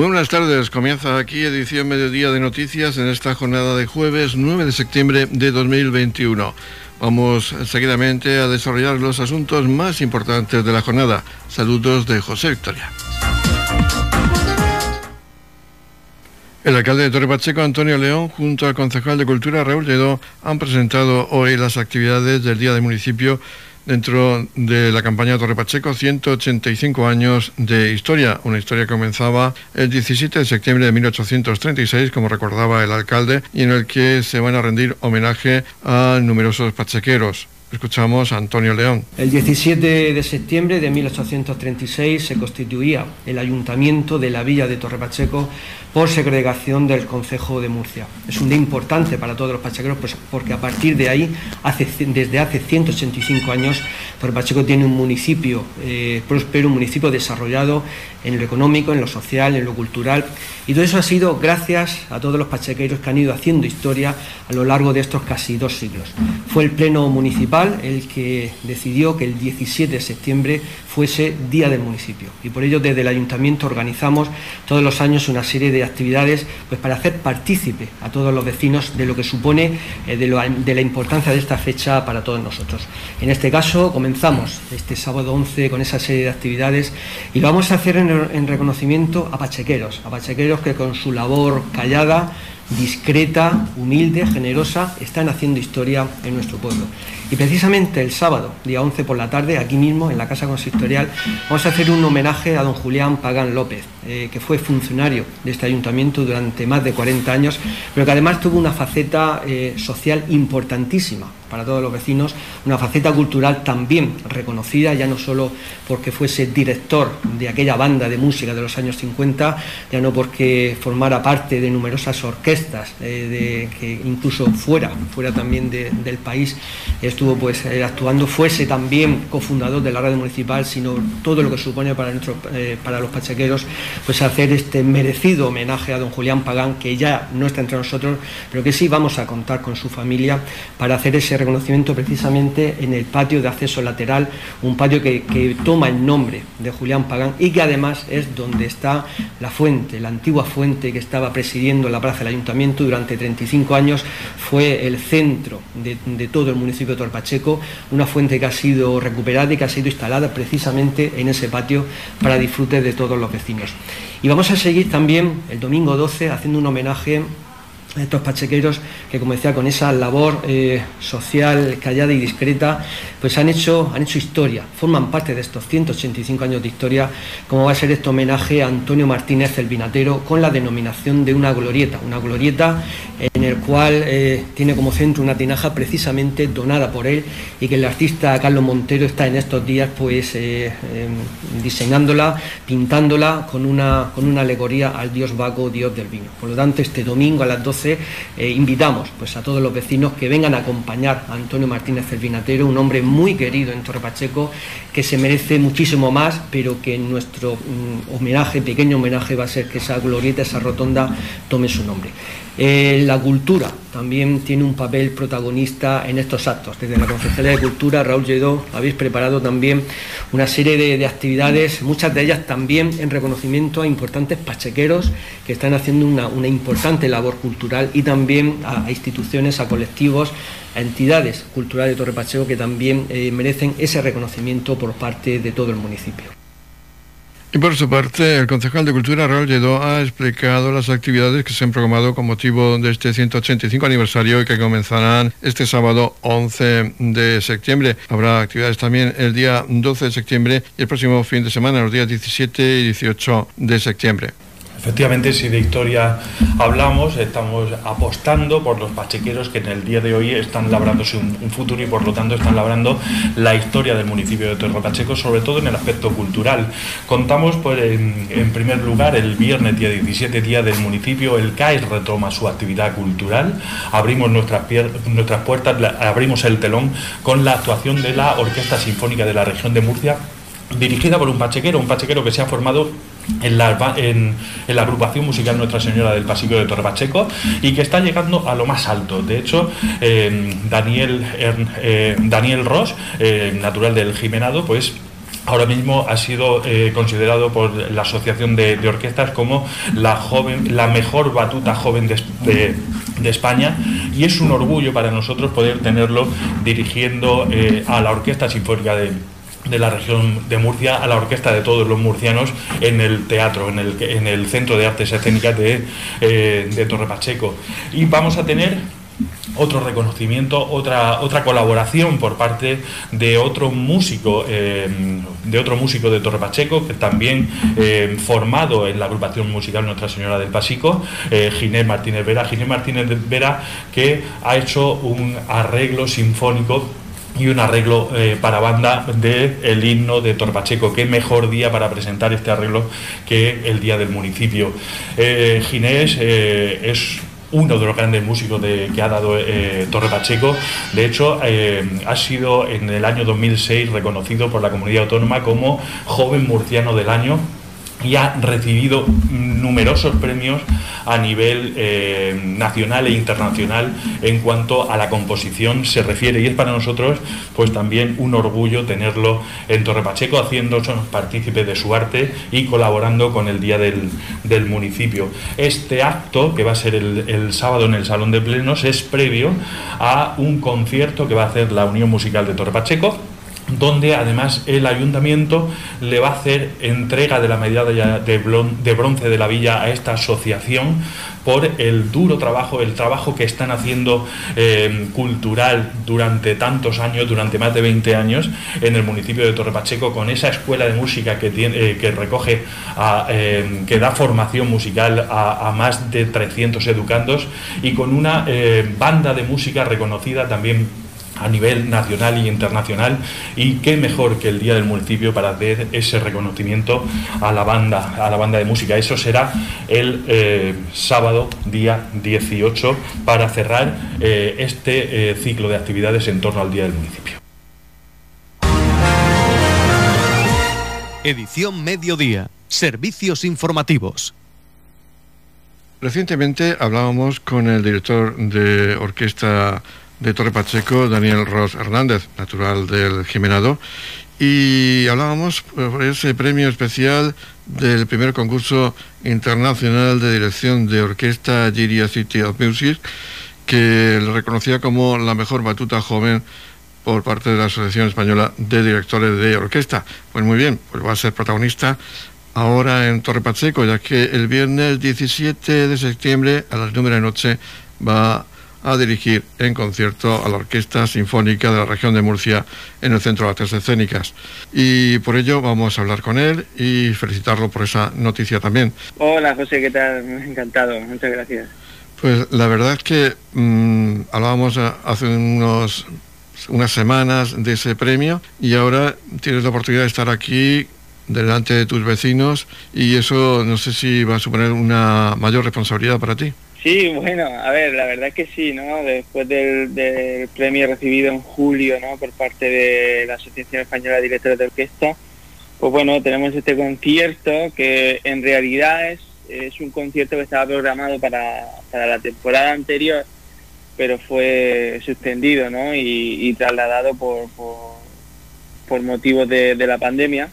Muy buenas tardes. Comienza aquí edición Mediodía de Noticias en esta jornada de jueves 9 de septiembre de 2021. Vamos seguidamente a desarrollar los asuntos más importantes de la jornada. Saludos de José Victoria. El alcalde de Torre Pacheco, Antonio León, junto al concejal de Cultura, Raúl Lledó, han presentado hoy las actividades del Día del Municipio dentro de la campaña Torre Pacheco, 185 años de historia. Una historia que comenzaba el 17 de septiembre de 1836, como recordaba el alcalde, y en el que se van a rendir homenaje a numerosos pachequeros. Escuchamos a Antonio León. El 17 de septiembre de 1836 se constituía el ayuntamiento de la villa de Torre Pacheco por segregación del Concejo de Murcia. Es un día importante para todos los pachequeros pues, porque a partir de ahí, desde hace 185 años, Torre Pacheco tiene un municipio eh, próspero, un municipio desarrollado en lo económico, en lo social, en lo cultural. Y todo eso ha sido gracias a todos los pachequeros que han ido haciendo historia a lo largo de estos casi dos siglos. Fue el Pleno Municipal el que decidió que el 17 de septiembre fuese Día del Municipio. Y por ello desde el Ayuntamiento organizamos todos los años una serie de actividades pues, para hacer partícipe a todos los vecinos de lo que supone eh, de, la importancia de esta fecha para todos nosotros. En este caso comenzamos este sábado 11 con esa serie de actividades y lo vamos a hacer en, en reconocimiento a pachequeros, a pachequeros que con su labor callada discreta, humilde, generosa, están haciendo historia en nuestro pueblo. Y precisamente el sábado, día 11 por la tarde, aquí mismo, en la Casa Consistorial, vamos a hacer un homenaje a don Julián Pagán López, eh, que fue funcionario de este ayuntamiento durante más de 40 años, pero que además tuvo una faceta eh, social importantísima para todos los vecinos, una faceta cultural también reconocida, ya no solo porque fuese director de aquella banda de música de los años 50, ya no porque formara parte de numerosas orquestas, eh, que incluso fuera, fuera también del país, estuvo pues eh, actuando, fuese también cofundador de la radio municipal, sino todo lo que supone para, nuestro, eh, para los pachequeros, pues hacer este merecido homenaje a don Julián Pagán, que ya no está entre nosotros, pero que sí vamos a contar con su familia para hacer ese reconocimiento precisamente en el patio de acceso lateral, un patio que, toma el nombre de Julián Pagán y que además es donde está la fuente, la antigua fuente que estaba presidiendo la plaza del ayuntamiento durante 35 años, fue el centro de, todo el municipio de Torpacheco, una fuente que ha sido recuperada y que ha sido instalada precisamente en ese patio para disfrute de todos los vecinos. Y vamos a seguir también el domingo 12 haciendo un homenaje estos pachequeros que como decía con esa labor eh, social callada y discreta pues han hecho han hecho historia. Forman parte de estos 185 años de historia como va a ser este homenaje a Antonio Martínez el Vinatero con la denominación de una glorieta. Una glorieta el cual eh, tiene como centro una tinaja precisamente donada por él y que el artista Carlos Montero está en estos días pues eh, em, diseñándola pintándola con una con una alegoría al dios Baco dios del vino por lo tanto este domingo a las 12 eh, invitamos pues, a todos los vecinos que vengan a acompañar a Antonio Martínez el Vinatero, un hombre muy querido en Torre Pacheco, que se merece muchísimo más, pero que en nuestro mm, homenaje, pequeño homenaje, va a ser que esa glorieta, esa rotonda, tome su nombre. La cultura también tiene un papel protagonista en estos actos. Desde la Concejalía de Cultura, Raúl Lledó, habéis preparado también una serie de, actividades, muchas de ellas también en reconocimiento a importantes pachequeros que están haciendo una, importante labor cultural y también a, instituciones, a colectivos, a entidades culturales de Torre Pacheco que también eh, merecen ese reconocimiento por parte de todo el municipio. Y por su parte, el concejal de Cultura, Raúl Lledó, ha explicado las actividades que se han programado con motivo de este 185 aniversario y que comenzarán este sábado 11 de septiembre. Habrá actividades también el día 12 de septiembre y el próximo fin de semana, los días 17 y 18 de septiembre. Efectivamente, si de historia hablamos, estamos apostando por los pachequeros que en el día de hoy están labrándose un, futuro y por lo tanto están labrando la historia del municipio de Torre Pacheco, sobre todo en el aspecto cultural. Contamos, pues, en, primer lugar, el viernes día 17, día del municipio, el CAIS retoma su actividad cultural, abrimos nuestras, nuestras puertas, abrimos el telón con la actuación de la Orquesta Sinfónica de la región de Murcia dirigida por un pachequero, un pachequero que se ha formado en la, agrupación musical Nuestra Señora del Pasillo de Torre Pacheco y que está llegando a lo más alto. De hecho, eh, Daniel, eh, Ross, eh, natural del Jimenado, pues ahora mismo ha sido eh, considerado por la Asociación de, Orquestas como la, joven, la mejor batuta joven de, España y es un orgullo para nosotros poder tenerlo dirigiendo eh, a la Orquesta Sinfónica de, la región de Murcia a la orquesta de todos los murcianos en el teatro, en el, en el Centro de Artes Escénicas de, eh, de Torre Pacheco. Y vamos a tener otro reconocimiento, otra, otra colaboración por parte de otro músico, eh, de otro músico de Torre Pacheco, que también eh, formado en la agrupación musical Nuestra Señora del Pasico, Ginés Martínez Vera. Ginés Martínez Vera que ha hecho un arreglo sinfónico y un arreglo para banda del el himno de Torre Pacheco. Qué mejor día para presentar este arreglo que el día del municipio. Ginés es uno de los grandes músicos que ha dado eh, Torre Pacheco. De hecho, eh, ha sido en el año 2006 reconocido por la comunidad autónoma como joven murciano del año y ha recibido numerosos premios a nivel eh, nacional e internacional en cuanto a la composición se refiere y es para nosotros pues también un orgullo tenerlo en Torre Pacheco haciéndonos partícipe de su arte y colaborando con el Día del, Municipio. Este acto que va a ser el, el sábado en el Salón de Plenos es previo a un concierto que va a hacer la Unión Musical de Torre Pacheco donde además el ayuntamiento le va a hacer entrega de la medalla de bronce de la villa a esta asociación por el duro trabajo, el trabajo que están haciendo eh, cultural durante tantos años, durante más de 20 años en el municipio de Torre Pacheco, con esa escuela de música que, eh, recoge, eh, que da formación musical a, a, más de 300 educandos y con una banda de música reconocida también a nivel nacional y internacional y qué mejor que el día del municipio para hacer ese reconocimiento a la banda a la banda de música. Eso será el eh, sábado día 18 para cerrar eh, este eh, ciclo de actividades en torno al día del municipio. Edición mediodía servicios informativos. Recientemente hablábamos con el director de orquesta de Torre Pacheco, Daniel Ross Hernández, natural del Jimenado, y hablábamos sobre ese premio especial del primer concurso internacional de dirección de orquesta Giria City of Music, que le reconocía como la mejor batuta joven por parte de la Asociación Española de Directores de Orquesta. Pues muy bien, pues va a ser protagonista ahora en Torre Pacheco, ya que el viernes 17 de septiembre a las 9 de noche va a dirigir en concierto a la Orquesta Sinfónica de la región de Murcia en el Centro de Artes Escénicas. Y por ello vamos a hablar con él y felicitarlo por esa noticia también. Hola José, ¿qué tal? Encantado, muchas gracias. Pues la verdad es que mm, hablábamos hace unos, unas semanas de ese premio y ahora tienes la oportunidad de estar aquí delante de tus vecinos y eso no sé si va a suponer una mayor responsabilidad para ti. Sí, bueno, a ver, la verdad es que sí, ¿no? Después del, premio recibido en julio, ¿no? Por parte de la Asociación Española de Directores de Orquesta, pues bueno, tenemos este concierto que en realidad es, es un concierto que estaba programado para, la temporada anterior, pero fue suspendido, ¿no? Y, trasladado por, por, motivos de la pandemia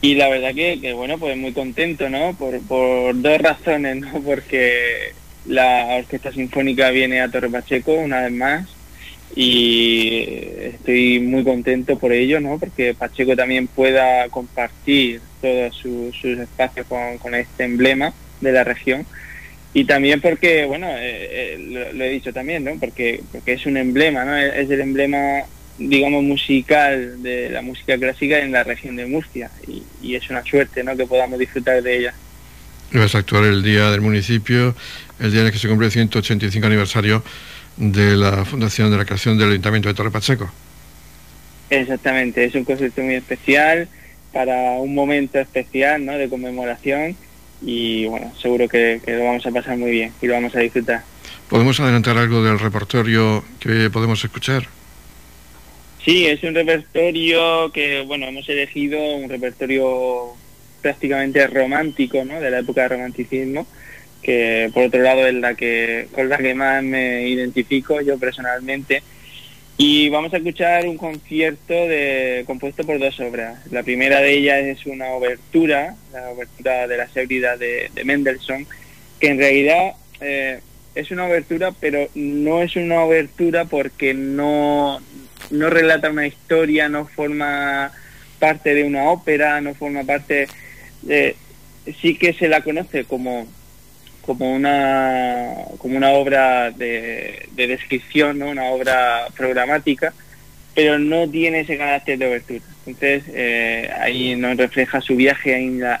y la verdad que, bueno, pues muy contento, ¿no? Por, por dos razones, ¿no? Porque la Orquesta Sinfónica viene a Torre Pacheco una vez más y estoy muy contento por ello, ¿no? Porque Pacheco también pueda compartir todos sus, espacios con, este emblema de la región y también porque, bueno, eh, eh, lo, he dicho también, ¿no? Porque, porque es un emblema, ¿no? Es el emblema digamos, musical de la música clásica en la región de Murcia y, es una suerte ¿no? que podamos disfrutar de ella. Vas a actuar el día del municipio, el día en el que se cumple el 185 aniversario de la fundación de la creación del Ayuntamiento de Torre Pacheco. Exactamente, es un concierto muy especial para un momento especial ¿no? de conmemoración y bueno, seguro que, que lo vamos a pasar muy bien y lo vamos a disfrutar. ¿Podemos adelantar algo del repertorio que podemos escuchar? Sí, es un repertorio que, bueno, hemos elegido un repertorio prácticamente romántico, ¿no? De la época del romanticismo, que por otro lado es la que con la que más me identifico yo personalmente. Y vamos a escuchar un concierto de, compuesto por dos obras. La primera de ellas es una obertura, la obertura de la seguridad de, Mendelssohn, que en realidad eh, es una obertura, pero no es una obertura porque no, no relata una historia, no forma parte de una ópera, no forma parte de... Sí que se la conoce como como una, como una obra de, descripción, ¿no? una obra programática, pero no tiene ese carácter de obertura. Entonces, eh, ahí nos refleja su viaje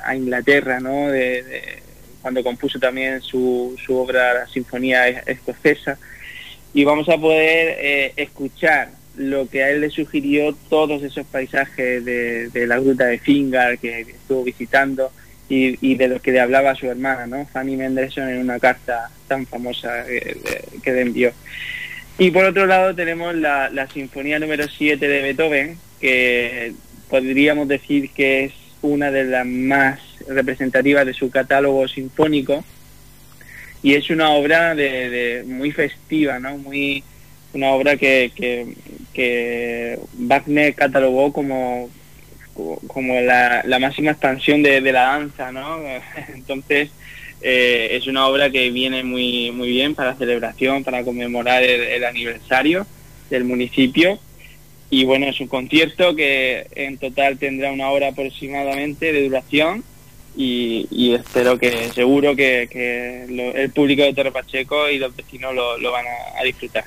a, Inglaterra, ¿no? De, cuando compuso también su, su obra La Sinfonía Escocesa, y vamos a poder eh, escuchar lo que a él le sugirió todos esos paisajes de, la gruta de Fingar que estuvo visitando, y, de lo que le hablaba su hermana, ¿no? Fanny Mendelssohn en una carta tan famosa que, le envió. Y por otro lado tenemos la, Sinfonía número 7 de Beethoven, que podríamos decir que es una de las más representativas de su catálogo sinfónico y es una obra de, muy festiva, ¿no? Muy una obra que, que, que Wagner catalogó como como la, máxima expansión de, la danza, ¿no? Entonces, eh, es una obra que viene muy, muy bien para celebración, para conmemorar el, aniversario del municipio. Y bueno, es un concierto que en total tendrá una hora aproximadamente de duración y, espero que, seguro que, el público de Torre Pacheco y los vecinos lo, van a disfrutar.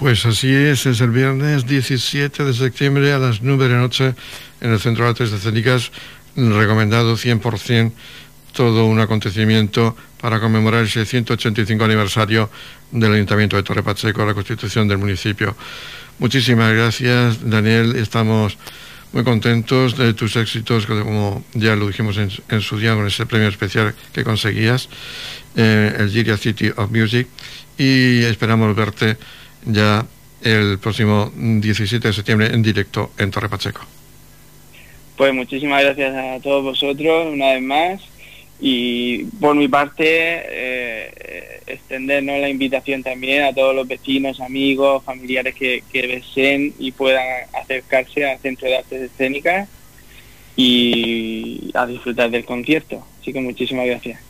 Pues así es, es el viernes 17 de septiembre a las 9 de la noche en el Centro de Artes Escénicas, recomendado 100% todo un acontecimiento para conmemorar el 685 aniversario del Ayuntamiento de Torre Pacheco, la constitución del municipio. Muchísimas gracias, Daniel. Estamos muy contentos de tus éxitos, como ya lo dijimos en, su día con ese premio especial que conseguías, eh, el Giria City of Music, y esperamos verte ya el próximo 17 de septiembre en directo en Torre Pacheco. Pues muchísimas gracias a todos vosotros una vez más y por mi parte eh, extendernos la invitación también a todos los vecinos, amigos, familiares que, que deseen y puedan acercarse al Centro de Artes Escénicas y a disfrutar del concierto. Así que muchísimas gracias.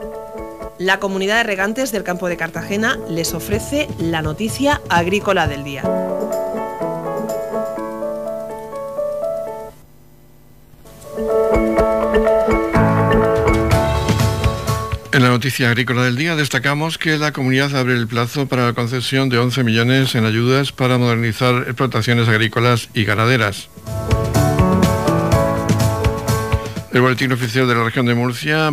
La comunidad de regantes del campo de Cartagena les ofrece la noticia agrícola del día. En la noticia agrícola del día destacamos que la comunidad abre el plazo para la concesión de 11 millones en ayudas para modernizar explotaciones agrícolas y ganaderas. El Boletín Oficial de la Región de Murcia,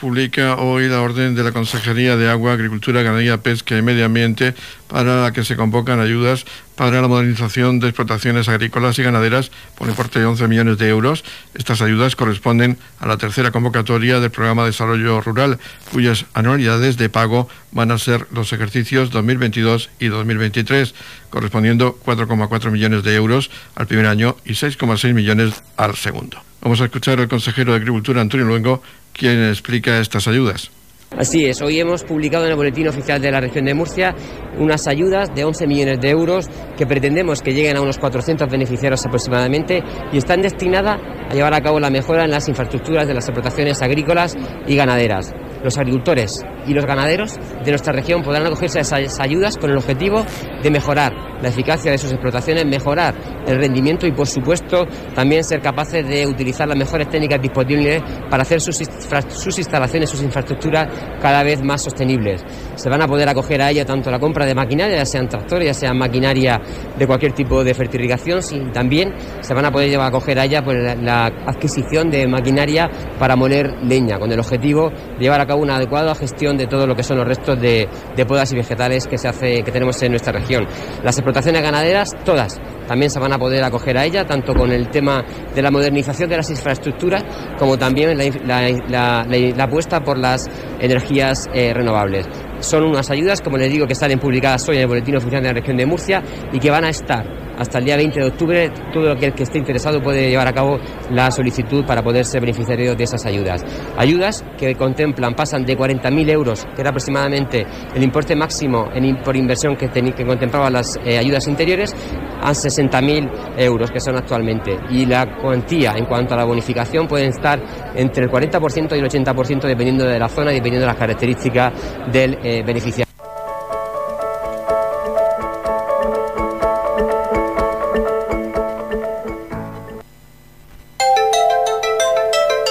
publica hoy la orden de la Consejería de Agua, Agricultura, Ganadería, Pesca y Medio Ambiente para la que se convocan ayudas para la modernización de explotaciones agrícolas y ganaderas por importe de 11 millones de euros. Estas ayudas corresponden a la tercera convocatoria del Programa de Desarrollo Rural, cuyas anualidades de pago van a ser los ejercicios 2022 y 2023, correspondiendo 4,4 millones de euros al primer año y 6,6 millones al segundo. Vamos a escuchar al consejero de Agricultura, Antonio Luengo, quien explica estas ayudas. Así es, hoy hemos publicado en el Boletín Oficial de la Región de Murcia unas ayudas de 11 millones de euros que pretendemos que lleguen a unos 400 beneficiarios aproximadamente y están destinadas a llevar a cabo la mejora en las infraestructuras de las explotaciones agrícolas y ganaderas los agricultores y los ganaderos de nuestra región podrán acogerse a esas ayudas con el objetivo de mejorar la eficacia de sus explotaciones, mejorar el rendimiento y, por supuesto, también ser capaces de utilizar las mejores técnicas disponibles para hacer sus, sus instalaciones, sus infraestructuras cada vez más sostenibles. Se van a poder acoger a ella tanto la compra de maquinaria, ya sean tractores, ya sean maquinaria de cualquier tipo de fertilización, y también se van a poder llevar a acoger a ella pues, la, la adquisición de maquinaria para moler leña, con el objetivo de llevar a cabo una adecuada gestión de todo lo que son los restos de, de podas y vegetales que, se hace, que tenemos en nuestra región. Las explotaciones ganaderas, todas, también se van a poder acoger a ella, tanto con el tema de la modernización de las infraestructuras como también la, apuesta por las energías eh, renovables. Son unas ayudas, como les digo, que están publicadas hoy en el Boletín Oficial de la Región de Murcia y que van a estar hasta el día 20 de octubre. Todo aquel que esté interesado puede llevar a cabo la solicitud para poder ser beneficiario de esas ayudas. Ayudas que contemplan, pasan de 40.000 euros, que era aproximadamente el importe máximo por inversión que, que contemplaban las eh, ayudas interiores, a 60.000 euros que son actualmente. Y la cuantía en cuanto a la bonificación pueden estar entre el 40% y el 80% dependiendo de la zona y dependiendo de las características del eh, beneficiario.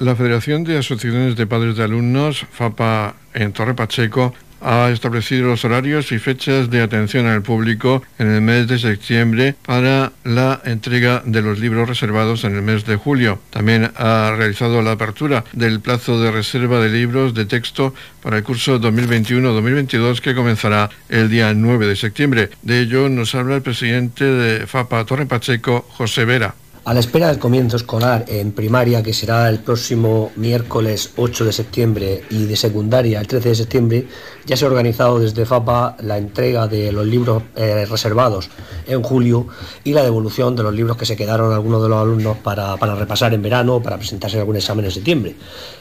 La Federación de Asociaciones de Padres de Alumnos, FAPA en Torre Pacheco, ha establecido los horarios y fechas de atención al público en el mes de septiembre para la entrega de los libros reservados en el mes de julio. También ha realizado la apertura del plazo de reserva de libros de texto para el curso 2021-2022 que comenzará el día 9 de septiembre. De ello nos habla el presidente de FAPA Torre Pacheco, José Vera. A la espera del comienzo escolar en primaria, que será el próximo miércoles 8 de septiembre, y de secundaria el 13 de septiembre, ya se ha organizado desde FAPA la entrega de los libros eh, reservados en julio y la devolución de los libros que se quedaron algunos de los alumnos para, repasar en verano o para presentarse en algún examen en septiembre.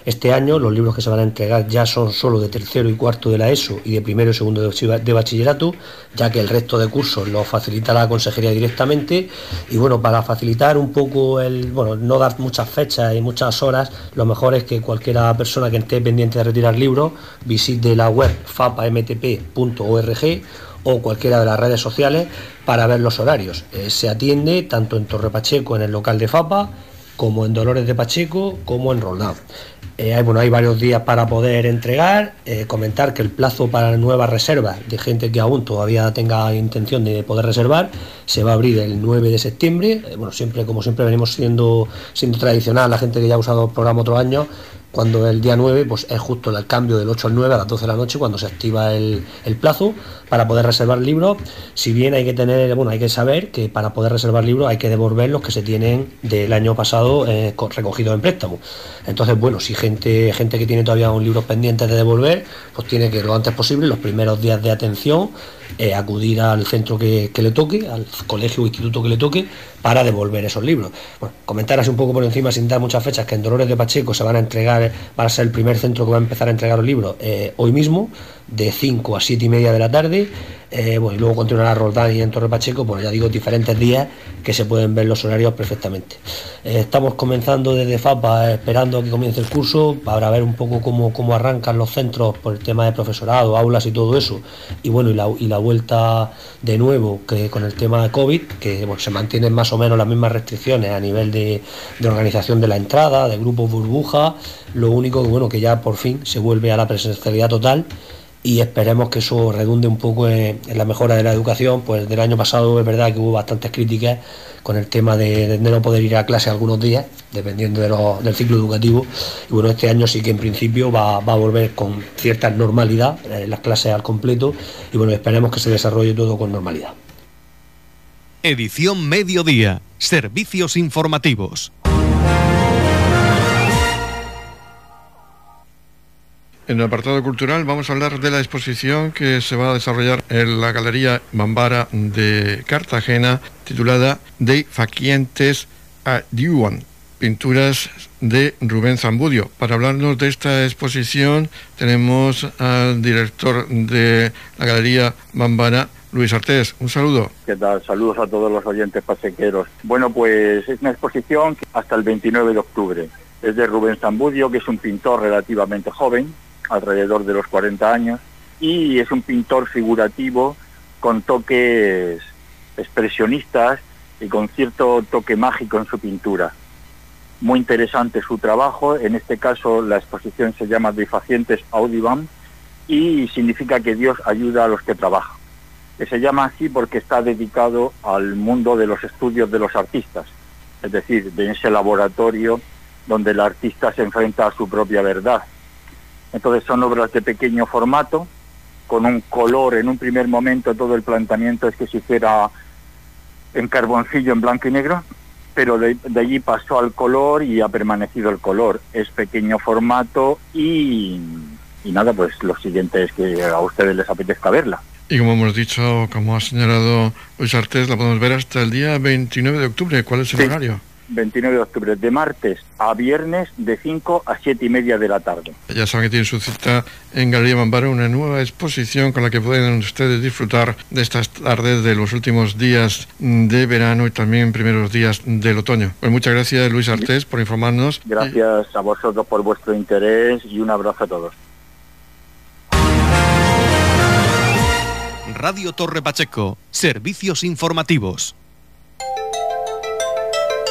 Este año los libros que se van a entregar ya son solo de tercero y cuarto de la ESO y de primero y segundo de bachillerato, ya que el resto de cursos los facilita la consejería directamente. Y bueno, para facilitar un bueno, no dar muchas fechas y muchas horas, lo mejor es que cualquiera persona que esté pendiente de retirar libros visite la web fapamtp.org o cualquiera de las redes sociales para ver los horarios. Eh, se atiende tanto en Torre Pacheco, en el local de FAPA, como en Dolores de Pacheco, como en Roldán. Eh, hay, bueno, hay varios días para poder entregar, eh, comentar que el plazo para nuevas reservas de gente que aún todavía tenga intención de poder reservar se va a abrir el 9 de septiembre. Eh, bueno, siempre, como siempre venimos siendo, siendo tradicional, la gente que ya ha usado el programa otro año, cuando el día 9 pues es justo el cambio del 8 al 9 a las 12 de la noche cuando se activa el, plazo para poder reservar libros. Si bien hay que tener bueno hay que saber que para poder reservar libros hay que devolver los que se tienen del año pasado eh, recogidos en préstamo. Entonces bueno si gente gente que tiene todavía un libro pendiente de devolver pues tiene que lo antes posible los primeros días de atención eh, acudir al centro que, le toque, al colegio o instituto que le toque, para devolver esos libros. Bueno, comentar así un poco por encima, sin dar muchas fechas, que en Dolores de Pacheco se van a entregar, va a ser el primer centro que va a empezar a entregar los libros eh, hoy mismo, de 5 a 7 y media de la tarde. Eh, bueno, y luego continuará Roldán y en Torre Pacheco, pues ya digo, diferentes días que se pueden ver los horarios perfectamente. Eh, estamos comenzando desde FAPA, esperando que comience el curso, para ver un poco cómo, cómo arrancan los centros por el tema de profesorado, aulas y todo eso. Y bueno, y la, y la vuelta de nuevo que con el tema de COVID, que se mantienen más o menos las mismas restricciones a nivel de, de organización de la entrada, de grupos burbuja, lo único que bueno, que ya por fin se vuelve a la presencialidad total y esperemos que eso redunde un poco en, la mejora de la educación. Pues del año pasado es verdad que hubo bastantes críticas con el tema de, no poder ir a clase algunos días, dependiendo del ciclo educativo. Y bueno, este año sí que en principio va, a volver con cierta normalidad eh, las clases al completo y bueno, esperemos que se desarrolle todo con normalidad. Edición Mediodía, Servicios Informativos. En el apartado cultural vamos a hablar de la exposición que se va a desarrollar en la Galería Bambara de Cartagena, titulada De Faquientes a Diuan, pinturas de Rubén Zambudio. Para hablarnos de esta exposición tenemos al director de la Galería Bambara, Luis Artés, un saludo. ¿Qué tal? Saludos a todos los oyentes pasequeros. Bueno, pues es una exposición hasta el 29 de octubre. Es de Rubén Zambudio, que es un pintor relativamente joven, alrededor de los 40 años, y es un pintor figurativo con toques expresionistas y con cierto toque mágico en su pintura. Muy interesante su trabajo, en este caso la exposición se llama Difacientes Audibam y significa que Dios ayuda a los que trabajan. Se llama así porque está dedicado al mundo de los estudios de los artistas, es decir, de ese laboratorio donde el artista se enfrenta a su propia verdad. Entonces son obras de pequeño formato, con un color, en un primer momento todo el planteamiento es que se hiciera en carboncillo en blanco y negro, pero de, allí pasó al color y ha permanecido el color. Es pequeño formato y, y nada, pues lo siguiente es que a ustedes les apetezca verla. Y como hemos dicho, como ha señalado Luis Artés, la podemos ver hasta el día 29 de octubre. ¿Cuál es el horario? 29 de octubre, de martes a viernes de 5 a 7 y media de la tarde. Ya saben que tienen su cita en Galería Mambaro, una nueva exposición con la que pueden ustedes disfrutar de estas tardes de los últimos días de verano y también primeros días del otoño. Pues muchas gracias Luis Artés por informarnos. Gracias a vosotros por vuestro interés y un abrazo a todos. Radio Torre Pacheco, servicios informativos.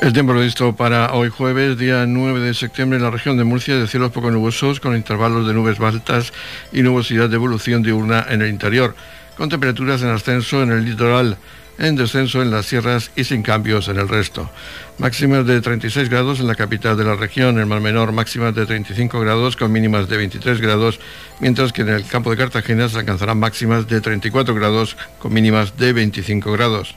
El tiempo previsto para hoy jueves, día 9 de septiembre, en la región de Murcia, de cielos poco nubosos, con intervalos de nubes altas y nubosidad de evolución diurna en el interior, con temperaturas en ascenso en el litoral, en descenso en las sierras y sin cambios en el resto. Máximas de 36 grados en la capital de la región, en Mar Menor máximas de 35 grados con mínimas de 23 grados, mientras que en el campo de Cartagena se alcanzarán máximas de 34 grados con mínimas de 25 grados.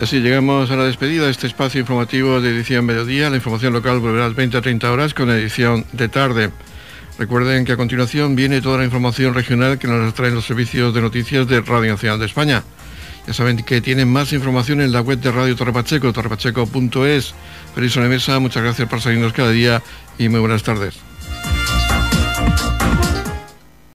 Así llegamos a la despedida de este espacio informativo de edición mediodía. La información local volverá a las 20 a 30 horas con edición de tarde. Recuerden que a continuación viene toda la información regional que nos traen los servicios de noticias de Radio Nacional de España. Ya saben que tienen más información en la web de Radio Torre Pacheco, torrepacheco.es. Feliz mesa, muchas gracias por seguirnos cada día y muy buenas tardes.